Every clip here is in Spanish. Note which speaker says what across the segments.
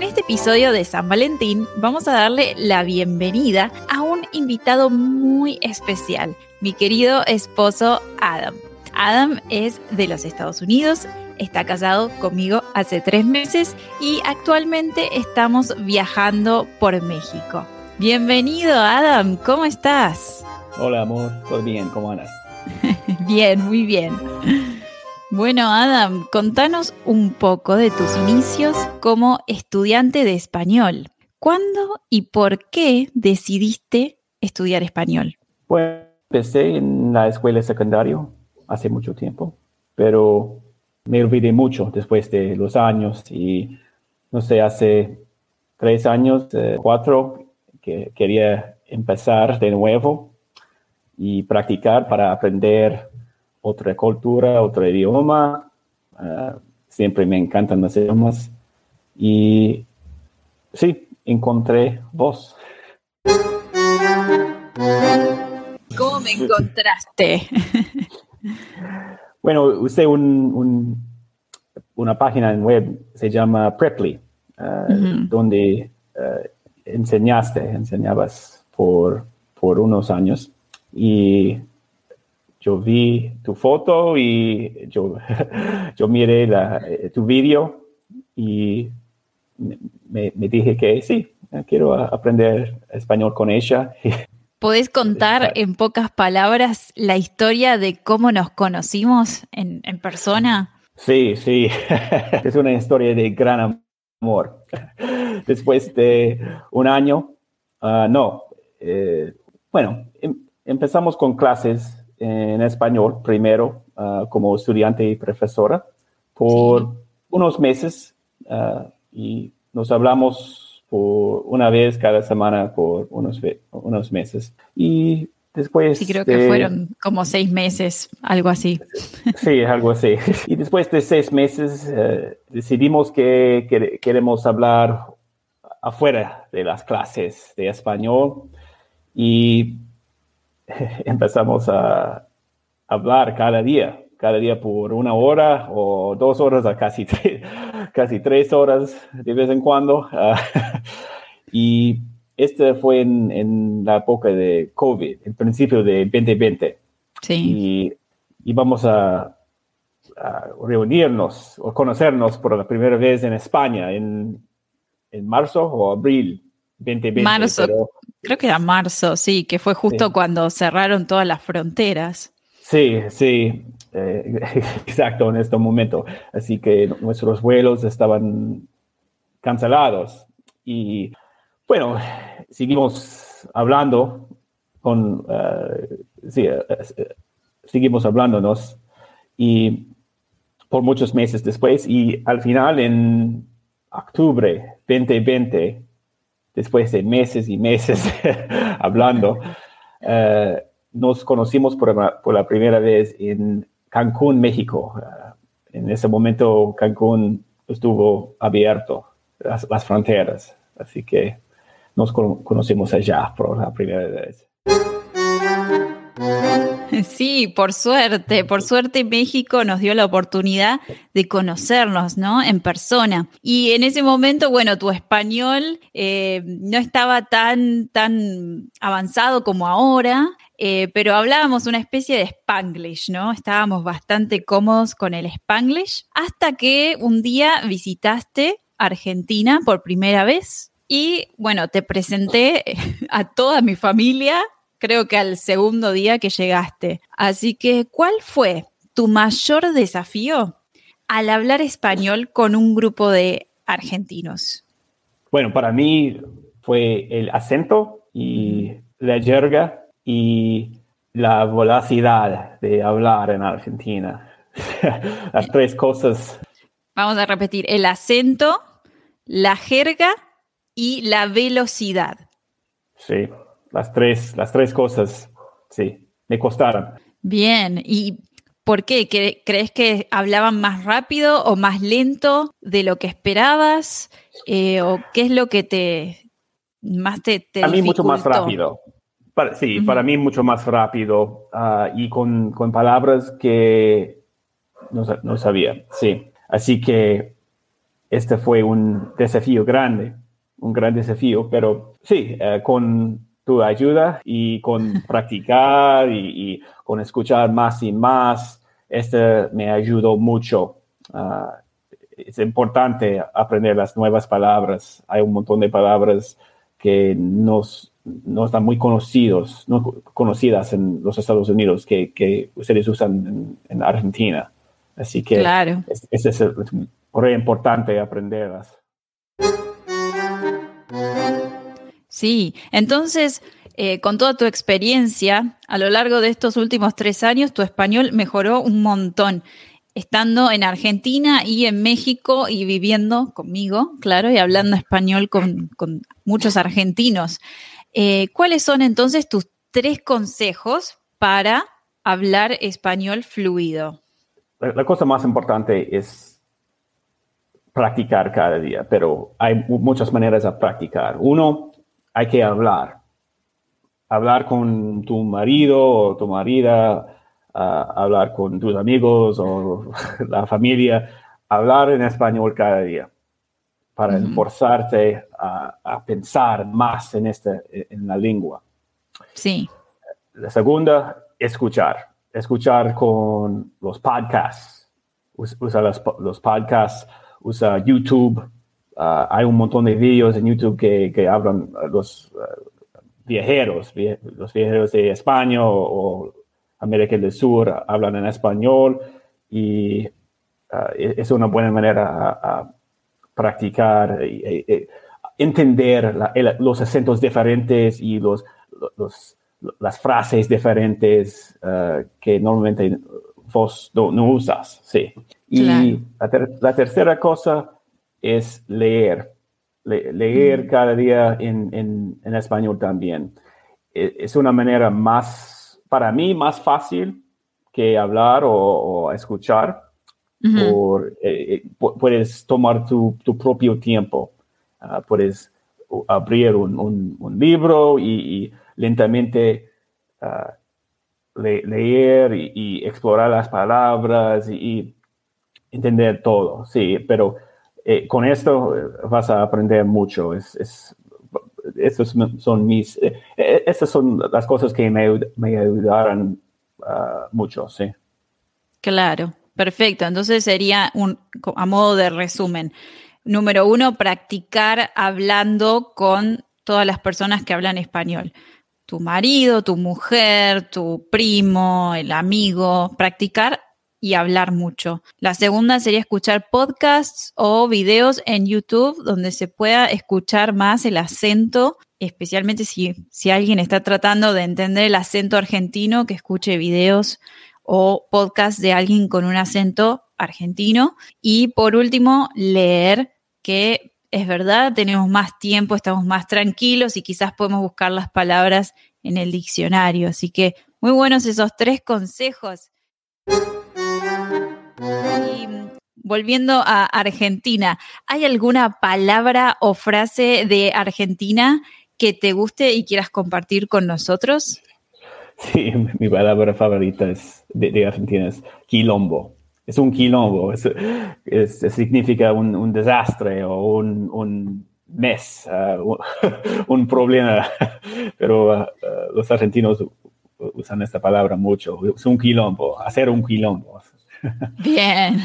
Speaker 1: En este episodio de San Valentín vamos a darle la bienvenida a un invitado muy especial, mi querido esposo Adam. Adam es de los Estados Unidos, está casado conmigo hace tres meses y actualmente estamos viajando por México. Bienvenido Adam, ¿cómo estás?
Speaker 2: Hola amor, todo bien, ¿cómo andas?
Speaker 1: bien, muy bien. Bueno, Adam, contanos un poco de tus inicios como estudiante de español. ¿Cuándo y por qué decidiste estudiar español?
Speaker 2: Pues empecé en la escuela secundaria hace mucho tiempo, pero me olvidé mucho después de los años y no sé, hace tres años, eh, cuatro, que quería empezar de nuevo y practicar para aprender otra cultura, otro idioma. Uh, siempre me encantan los idiomas. Y sí, encontré vos.
Speaker 1: ¿Cómo me encontraste?
Speaker 2: bueno, usé un, un, una página en web, se llama Preply, uh, uh -huh. donde uh, enseñaste, enseñabas por, por unos años. Y yo vi tu foto y yo, yo miré la, eh, tu vídeo y me, me, dije que sí, quiero aprender español con ella.
Speaker 1: ¿Podés contar en pocas palabras la historia de cómo nos conocimos en, en persona?
Speaker 2: Sí, sí, es una historia de gran amor. Después de un año, uh, no, eh, bueno, em, empezamos con clases en español primero uh, como estudiante y profesora por sí. unos meses uh, y nos hablamos por una vez cada semana por unos, unos meses. Y después...
Speaker 1: Sí, creo de, que fueron como seis meses, algo así.
Speaker 2: Sí, algo así. Y después de seis meses uh, decidimos que, que queremos hablar afuera de las clases de español y empezamos a hablar cada día, cada día por una hora o dos horas a casi, casi tres horas de vez en cuando. Uh, y este fue en, en, la época de COVID, el principio de 2020.
Speaker 1: Sí.
Speaker 2: Y íbamos a, a reunirnos o conocernos por la primera vez en España en, en marzo o abril 2020.
Speaker 1: Marzo, pero, creo que era marzo, sí, que fue justo sí. cuando cerraron todas las fronteras.
Speaker 2: Sí, sí, eh, exacto, en este momento. Así que nuestros vuelos estaban cancelados. Y bueno, seguimos hablando con, uh, sí, uh, seguimos hablándonos y por muchos meses después y al final en octubre 2020, después de meses y meses hablando, uh, nos conocimos por por la, primera vez en Cancún, México. Uh, en ese momento Cancún estuvo abierto, las, las, fronteras, así que nos con, conocimos allá por la primera vez.
Speaker 1: Sí, por suerte, por suerte México nos dio la oportunidad de conocernos, ¿no? En persona. Y en ese momento, bueno, tu español eh, no estaba tan, tan avanzado como ahora, eh, pero hablábamos una especie de spanglish, ¿no? Estábamos bastante cómodos con el spanglish, hasta que un día visitaste Argentina por primera vez. Y bueno, te presenté a toda mi familia creo que al segundo día que llegaste. Así que, ¿cuál fue tu mayor desafío al hablar español con un grupo de argentinos?
Speaker 2: Bueno, para mí fue el acento y la jerga y la velocidad de hablar en Argentina. Las tres cosas.
Speaker 1: Vamos a repetir, el acento, la jerga y la velocidad.
Speaker 2: Sí, las tres, las tres cosas, sí, me costaron.
Speaker 1: Bien, ¿y por qué? ¿Crees que hablaban más rápido o más lento de lo que esperabas? Eh, ¿O qué es lo que te más te, te
Speaker 2: A mí mucho más rápido. sí, para mí mucho más rápido ah, y con, con, palabras que no, no, sabía, sí. Así que este fue un desafío grande, un gran desafío, pero sí, eh, con tu ayuda y con practicar y, con escuchar más y más, este me ayudó mucho. Ah, es importante aprender las nuevas palabras. Hay un montón de palabras que nos, no están muy conocidos, no conocidas en los Estados Unidos que, que ustedes usan en, Argentina. Así que
Speaker 1: claro.
Speaker 2: es, es, es, importante aprenderlas.
Speaker 1: Sí, entonces, eh, con toda tu experiencia, a lo largo de estos últimos tres años, tu español mejoró un montón, estando en Argentina y en México y viviendo conmigo, claro, y hablando español con, muchos argentinos. Eh, ¿Cuáles son entonces tus tres consejos para hablar español fluido?
Speaker 2: La, cosa más importante es practicar cada día, pero hay muchas maneras de practicar. Uno, hay que hablar. Hablar con tu marido o tu marida, hablar con tus amigos o la familia, hablar en español cada día para esforzarte a, pensar más en, este, en la lengua.
Speaker 1: Sí.
Speaker 2: La segunda, escuchar. Escuchar con los podcasts. Usa los, los podcasts, usa YouTube, Ah, hay un montón de videos en YouTube que, que hablan los uh, viajeros, los viajeros de España o, América del Sur hablan en español y ah, e-, es una buena manera a, practicar, y, entender los acentos diferentes y los, los las frases diferentes ah, que normalmente vos no, usas. Sí. Y la tercera cosa es leer. leer mm. cada día en, español también. E, es una manera más, para mí, más fácil que hablar o, escuchar. por, eh, eh, puedes tomar tu, propio tiempo. Ah, puedes abrir un, libro y, lentamente ah, leer y, explorar las palabras y, y, entender todo. Sí, pero eh, con esto eh, vas a aprender mucho. Es, es, estos son mis, eh, estas son las cosas que me, ayudaron ah, mucho, sí.
Speaker 1: Claro, perfecto. Entonces sería un, a modo de resumen. Número uno, practicar hablando con todas las personas que hablan español. Tu marido, tu mujer, tu primo, el amigo, practicar y hablar mucho. La segunda sería escuchar podcasts o videos en YouTube donde se pueda escuchar más el acento, especialmente si, si alguien está tratando de entender el acento argentino, que escuche videos o podcasts de alguien con un acento argentino. Y por último, leer, que es verdad, tenemos más tiempo, estamos más tranquilos y quizás podemos buscar las palabras en el diccionario. Así que muy buenos esos tres consejos. Volviendo a Argentina, ¿hay alguna palabra o frase de Argentina que te guste y quieras compartir con nosotros?
Speaker 2: Sí, mi palabra favorita es de, Argentina es quilombo. Es un quilombo, significa un, desastre o un, mes, uh, un, problema, pero uh, uh, los argentinos usan esta palabra mucho. Es un quilombo, hacer un quilombo.
Speaker 1: Bien.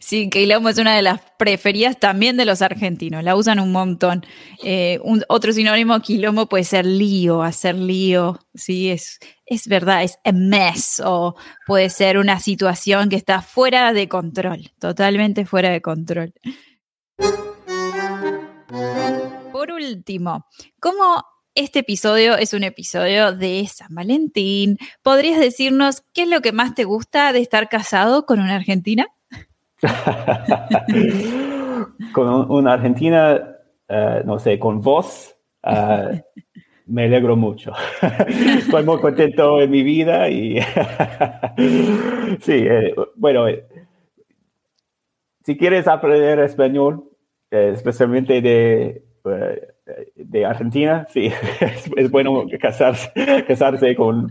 Speaker 1: Sí, quilombo es una de las preferidas también de los argentinos, la usan un montón. Eh, otro sinónimo quilombo puede ser lío, hacer lío, sí, es, es verdad, es a mess o puede ser una situación que está fuera de control, totalmente fuera de control. Por último, ¿cómo este episodio es un episodio de San Valentín. ¿Podrías decirnos qué es lo que más te gusta de estar casado con una argentina?
Speaker 2: con una argentina, eh, no sé, con vos, eh, me alegro mucho. Estoy muy contento en mi vida y sí, eh, bueno, si quieres aprender español, especialmente de de Argentina, sí, es, bueno casarse, casarse con,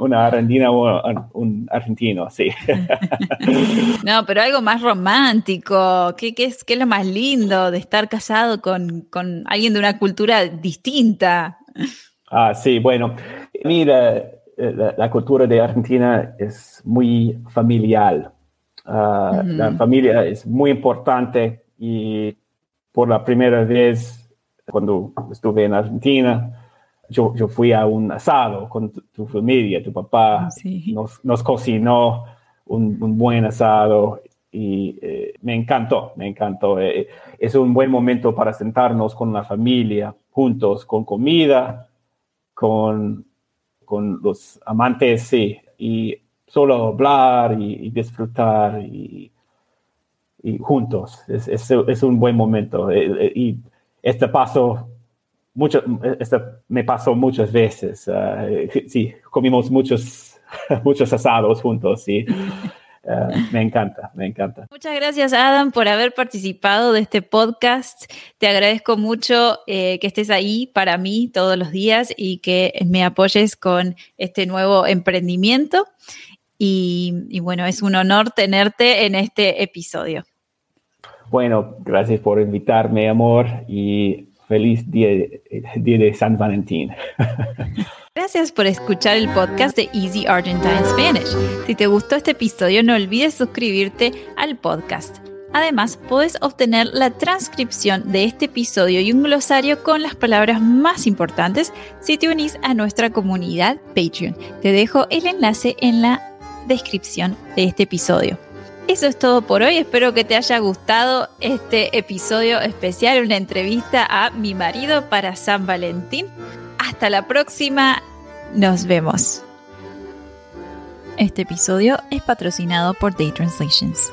Speaker 2: una argentina o un argentino, sí.
Speaker 1: No, pero algo más romántico, ¿qué, es, qué es, lo más lindo de estar casado con, alguien de una cultura distinta?
Speaker 2: Ah, sí, bueno, mira, la, cultura de Argentina es muy familiar. Ah, la familia es muy importante y por la primera vez cuando estuve en Argentina, yo, yo fui a un asado con tu, familia, tu papá nos, nos, cocinó un, un, buen asado y eh, me encantó, me encantó. Eh, es un buen momento para sentarnos con la familia, juntos, con comida, con, con los amantes, sí, y solo hablar y, disfrutar y, y juntos. Es, es, es, un buen momento. Eh, y este paso, mucho, este me pasó muchas veces. Ah, sí, comimos muchos, muchos asados juntos, sí. Ah, me encanta, me encanta.
Speaker 1: Muchas gracias, Adam, por haber participado de este podcast. Te agradezco mucho eh, que estés ahí para mí todos los días y que me apoyes con este nuevo emprendimiento. y bueno, es un honor tenerte en este episodio.
Speaker 2: Bueno, gracias por invitarme, amor, y feliz día, de San Valentín.
Speaker 1: Gracias por escuchar el podcast de Easy Argentine Spanish. Si te gustó este episodio, no olvides suscribirte al podcast. Además, puedes obtener la transcripción de este episodio y un glosario con las palabras más importantes si te unís a nuestra comunidad Patreon. Te dejo el enlace en la descripción de este episodio. Eso es todo por hoy. Espero que te haya gustado este episodio especial, una entrevista a mi marido para San Valentín. Hasta la próxima. Nos vemos. Este episodio es patrocinado por Day Translations.